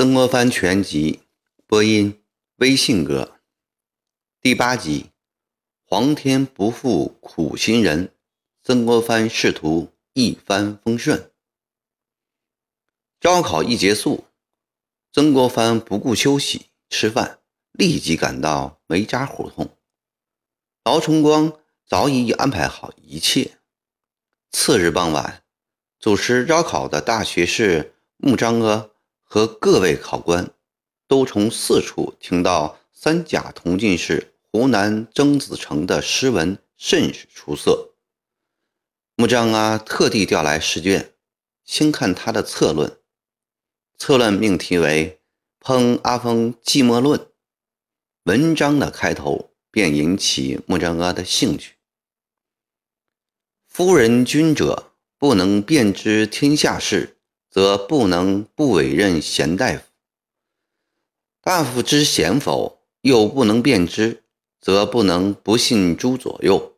曾国藩全集播音微信哥第八集：皇天不负苦心人，曾国藩仕途一帆风顺。招考一结束，曾国藩不顾休息吃饭，立即赶到梅家胡同。劳崇光早已安排好一切。次日傍晚，主持招考的大学士穆彰阿。和各位考官都从四处听到三甲同进士湖南曾子成的诗文甚是出色。穆彰阿特地调来试卷，先看他的策论。策论命题为《烹阿峰寂寞论》，文章的开头便引起穆彰阿的兴趣。夫人君者，不能辨知天下事。则不能不委任贤大夫。大夫知贤否，又不能辨之，则不能不信诸左右。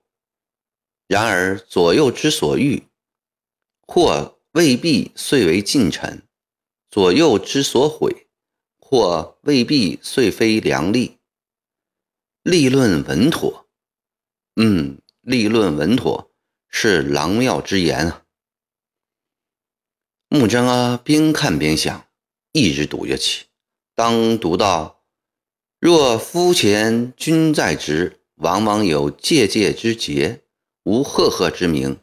然而左右之所欲，或未必遂为近臣；左右之所毁，或未必遂非良吏。立论稳妥，嗯，立论稳妥是郎妙之言啊。穆彰阿边看边想，一直读下去。当读到“若夫前君在职，往往有介介之节，无赫赫之名，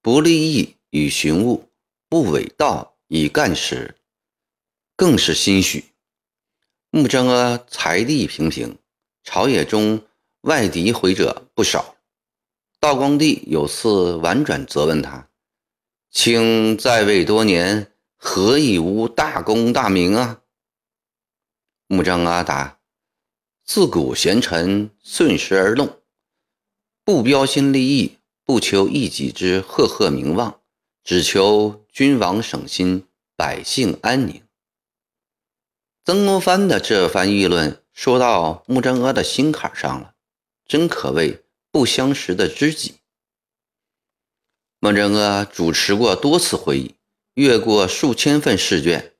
不立意以寻物，不伪道以干时”，更是心许。穆彰阿财力平平，朝野中外敌回者不少。道光帝有次婉转责问他。卿在位多年，何以无大功大名啊？穆彰阿答：“自古贤臣顺时而动，不标新立异，不求一己之赫赫名望，只求君王省心，百姓安宁。”曾国藩的这番议论说到穆彰阿的心坎上了，真可谓不相识的知己。穆彰阿主持过多次会议，阅过数千份试卷，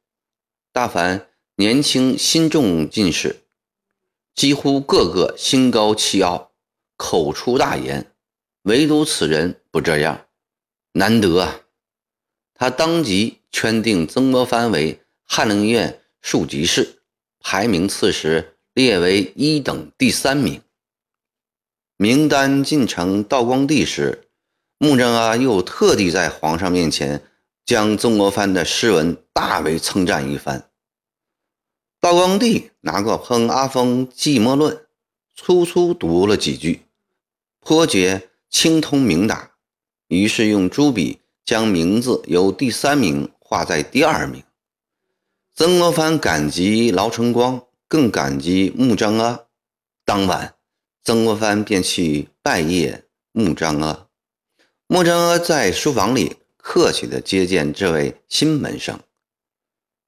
大凡年轻新中进士，几乎个个心高气傲，口出大言，唯独此人不这样，难得啊！他当即圈定曾国藩为翰林院庶吉士，排名次时列为一等第三名。名单进呈道光帝时。穆彰阿又特地在皇上面前将曾国藩的诗文大为称赞一番。道光帝拿过《烹阿峰寂寞论》，粗粗读了几句，颇觉清通明达，于是用朱笔将名字由第三名画在第二名。曾国藩感激劳成光，更感激穆彰阿。当晚，曾国藩便去拜谒穆彰阿。穆彰阿在书房里客气地接见这位新门生。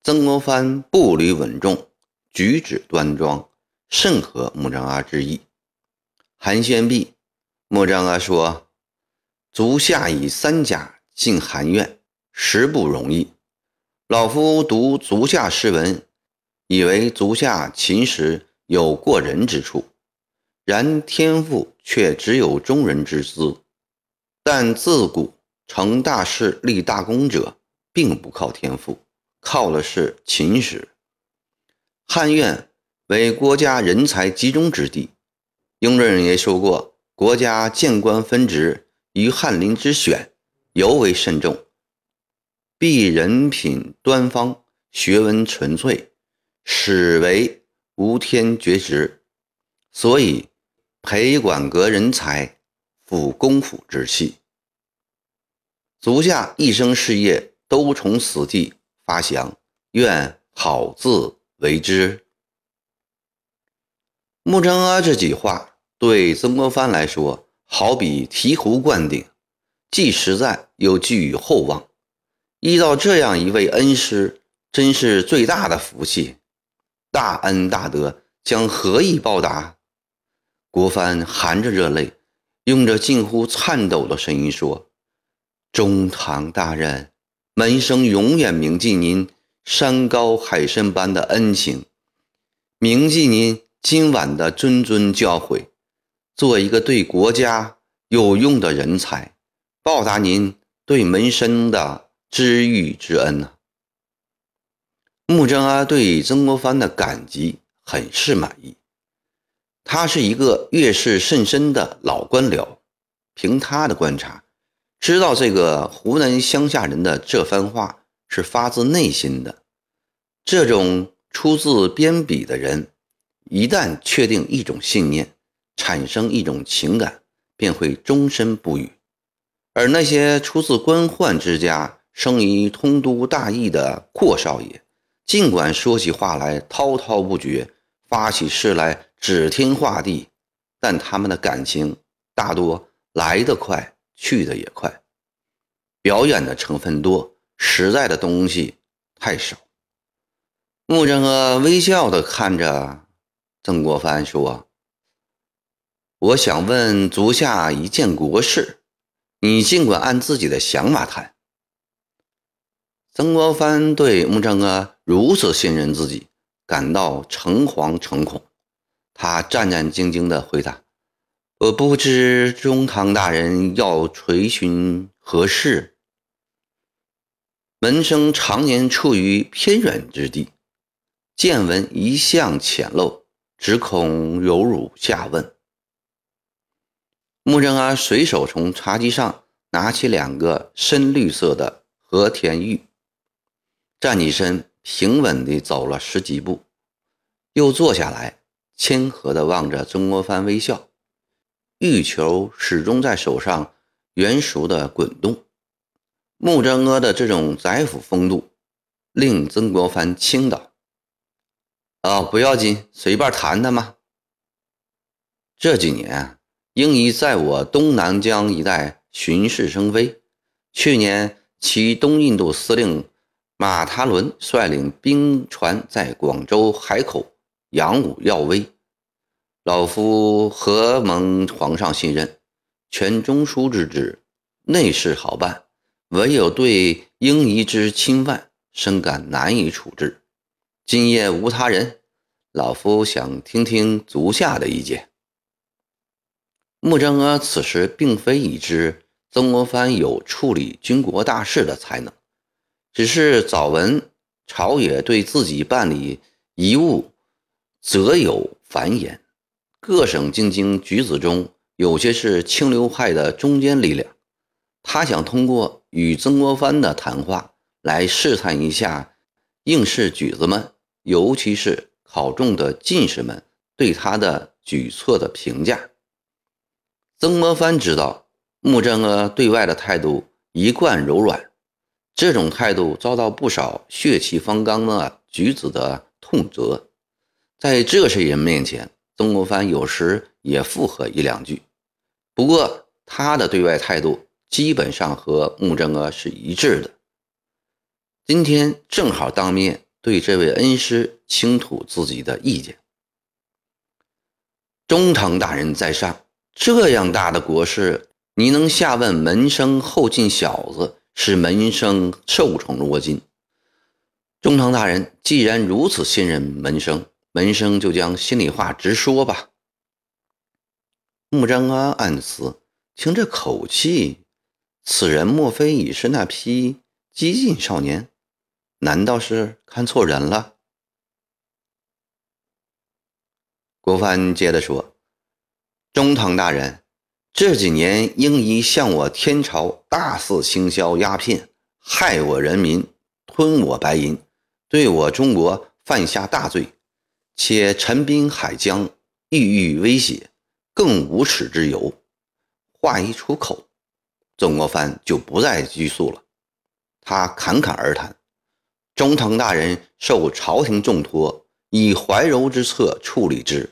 曾国藩步履稳重，举止端庄，甚合穆彰阿之意。寒暄毕，穆彰阿说：“足下以三甲进寒院，实不容易。老夫读足下诗文，以为足下勤时有过人之处，然天赋却只有中人之资。”但自古成大事立大功者，并不靠天赋，靠的是勤实。汉院为国家人才集中之地，雍正也说过，国家谏官分职于翰林之选尤为慎重，必人品端方，学问纯粹，始为无天绝职，所以培管阁人才。复公府之气，足下一生事业都从此地发祥，愿好自为之。穆彰阿这句话对曾国藩来说，好比醍醐灌顶，既实在又寄予厚望。遇到这样一位恩师，真是最大的福气。大恩大德将何以报答？国藩含着热泪。用着近乎颤抖的声音说：“中堂大人，门生永远铭记您山高海深般的恩情，铭记您今晚的谆谆教诲，做一个对国家有用的人才，报答您对门生的知遇之恩呐。穆正阿对曾国藩的感激很是满意。他是一个阅世甚深的老官僚，凭他的观察，知道这个湖南乡下人的这番话是发自内心的。这种出自边鄙的人，一旦确定一种信念，产生一种情感，便会终身不渝；而那些出自官宦之家、生于通都大邑的阔少爷，尽管说起话来滔滔不绝，发起誓来指天画地，但他们的感情大多来得快，去得也快，表演的成分多，实在的东西太少。穆正阿微笑的看着曾国藩说：“我想问足下一件国事，你尽管按自己的想法谈。”曾国藩对穆正阿如此信任自己，感到诚惶诚恐。他战战兢兢地回答：“我不知中堂大人要垂询何事。门生常年处于偏远之地。”见闻一向浅陋，只恐有辱下问。穆正阿随手从茶几上拿起两个深绿色的和田玉，站起身，平稳地走了十几步，又坐下来，谦和地望着曾国藩微笑。玉球始终在手上圆熟地滚动。穆正阿的这种宰辅风度，令曾国藩倾倒。哦，不要紧，随便谈谈嘛。这几年，英仪在我东南江一带巡视生威。去年，其东印度司令马塔伦率领兵船在广州海口扬武耀威。老夫何蒙皇上信任，全中书之职，内事好办，唯有对英仪之侵犯，深感难以处置。今夜无他人，老夫想听听足下的意见。穆正阿此时并非已知曾国藩有处理军国大事的才能，只是早闻朝野对自己办理遗物则有繁言，各省进京举子中有些是清流派的中坚力量，他想通过与曾国藩的谈话来试探一下应试举子们。尤其是考中的进士们对他的举措的评价。曾国藩知道穆正阿对外的态度一贯柔软，这种态度遭到不少血气方刚的举子的痛责。在这些人面前，曾国藩有时也附和一两句。不过，他的对外态度基本上和穆正阿是一致的。今天正好当面。对这位恩师倾吐自己的意见。中堂大人在上，这样大的国事，你能下问门生后进小子，使门生受宠若惊。中堂大人既然如此信任门生，门生就将心里话直说吧。穆彰阿暗思：听这口气，此人莫非已是那批激进少年？难道是看错人了？国藩接着说：“中堂大人，这几年英仪向我天朝大肆倾销鸦片，害我人民，吞我白银，对我中国犯下大罪，且陈兵海疆，意欲威胁，更无耻之尤。”话一出口，曾国藩就不再拘束了，他侃侃而谈。中堂大人受朝廷重托，以怀柔之策处理之。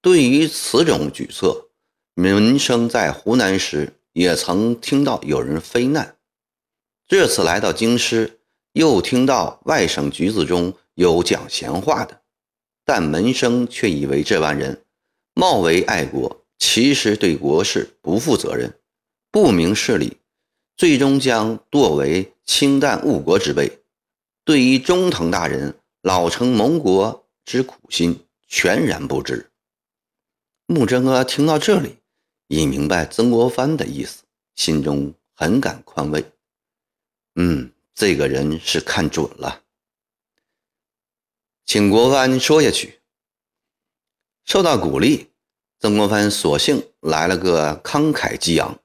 对于此种举措，民生在湖南时也曾听到有人非难。这次来到京师，又听到外省举子中有讲闲话的，但门生却以为这帮人貌为爱国，其实对国事不负责任，不明事理，最终将堕为清淡误国之辈。对于中藤大人老成盟国之苦心全然不知。穆真阿听到这里，已明白曾国藩的意思，心中很感宽慰。嗯，这个人是看准了。请国藩说下去。受到鼓励，曾国藩索性来了个慷慨激昂。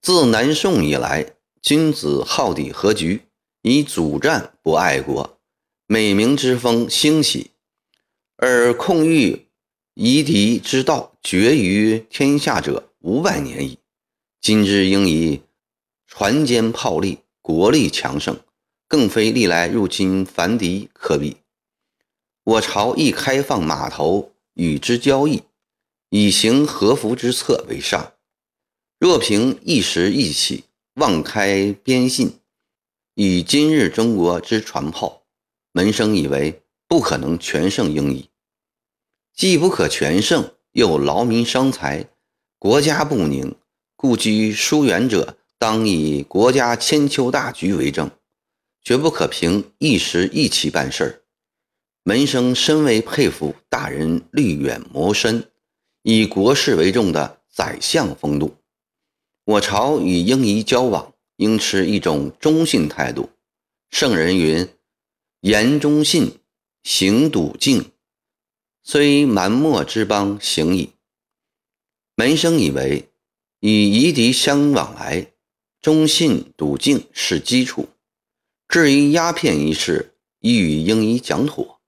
自南宋以来，君子好抵和局，以主战不爱国，美名之风兴起，而控御夷狄之道绝于天下者五百年矣。今之应以船坚炮利，国力强盛，更非历来入侵凡敌可比。我朝亦开放码头与之交易，以行和服之策为上。若凭一时意气，妄开边信，以今日中国之船炮，门生以为不可能全胜英矣。既不可全胜，又劳民伤财，国家不宁，故居疏远者，当以国家千秋大局为证，绝不可凭一时意气办事儿。门生深为佩服大人虑远谋深、以国事为重的宰相风度。我朝与英夷交往，应持一种忠信态度。圣人云：“言忠信，行笃敬，虽蛮漠之邦，行矣。”门生以为，与夷狄相往来，忠信笃敬是基础。至于鸦片一事，已与英夷讲妥。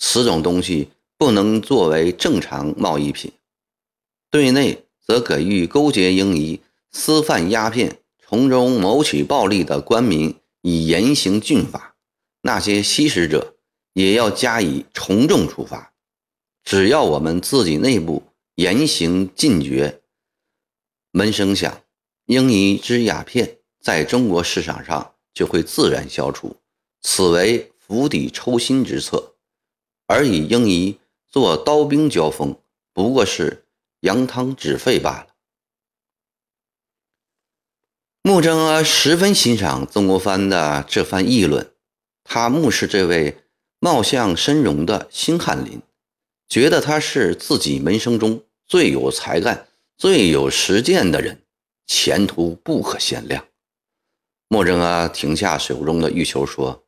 此种东西不能作为正常贸易品，对内则给予勾结英夷、私贩鸦片、从中谋取暴利的官民以严刑峻法；那些吸食者也要加以从重处罚。只要我们自己内部严刑禁绝，门生想，英夷之鸦片在中国市场上就会自然消除。此为釜底抽薪之策。而与英夷做刀兵交锋，不过是扬汤止沸罢了。穆征阿十分欣赏曾国藩的这番议论，他目视这位貌相深容的新翰林，觉得他是自己门生中最有才干、最有实践的人，前途不可限量。穆征阿停下手中的玉球，说：“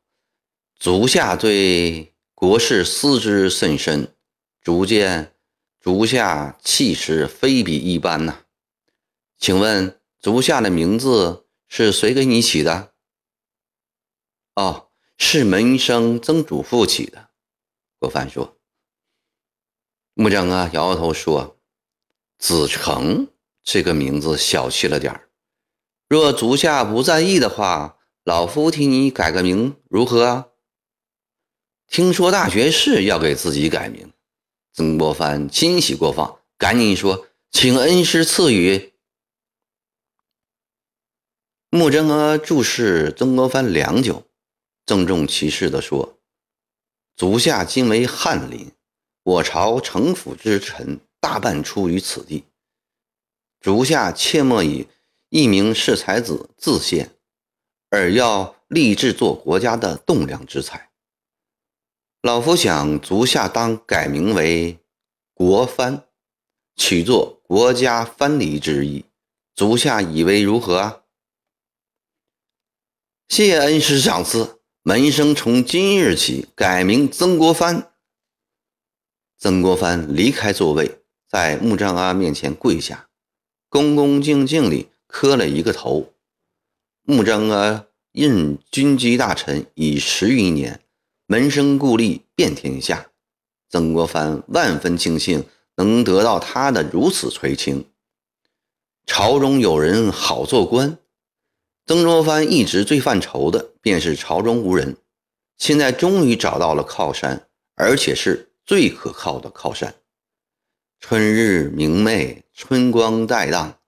足下对。”国事思之甚深，足见足下气势非比一般呐。请问足下的名字是谁给你起的？哦，是门生曾祖父起的。国藩说。木正啊摇摇头说：“子成这个名字小气了点儿。若足下不在意的话，老夫替你改个名如何？”听说大学士要给自己改名，曾国藩欣喜过望，赶紧说：“请恩师赐予。”穆贞娥注视曾国藩良久，郑重其事地说：“足下今为翰林，我朝城府之臣大半出于此地，足下切莫以一名士才子自陷，而要立志做国家的栋梁之才。”老夫想，足下当改名为国藩，取作国家藩篱之意。足下以为如何？谢恩师赏赐，门生从今日起改名曾国藩。曾国藩离开座位，在穆彰阿面前跪下，恭恭敬敬地磕了一个头。穆彰阿任军机大臣已十余年。门生故吏遍天下，曾国藩万分庆幸能得到他的如此垂青。朝中有人好做官，曾国藩一直最犯愁的便是朝中无人。现在终于找到了靠山，而且是最可靠的靠山。春日明媚，春光带荡，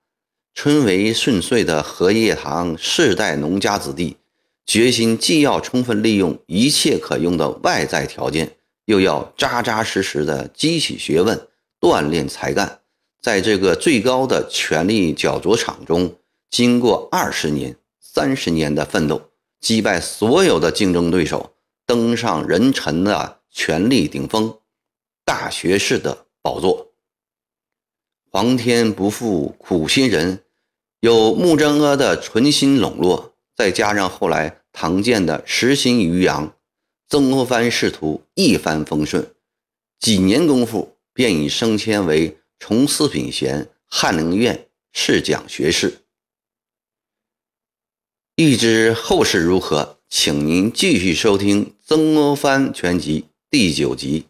春为顺遂的荷叶塘世代农家子弟。决心既要充分利用一切可用的外在条件，又要扎扎实实的积起学问、锻炼才干，在这个最高的权力角逐场中，经过二十年、三十年的奋斗，击败所有的竞争对手，登上人臣的权力顶峰——大学士的宝座。皇天不负苦心人，有穆真阿的存心笼络，再加上后来唐建的实心渔阳，曾国藩仕途一帆风顺，几年功夫便已升迁为从四品衔翰林院侍讲学士。欲知后事如何，请您继续收听《曾国藩全集》第九集。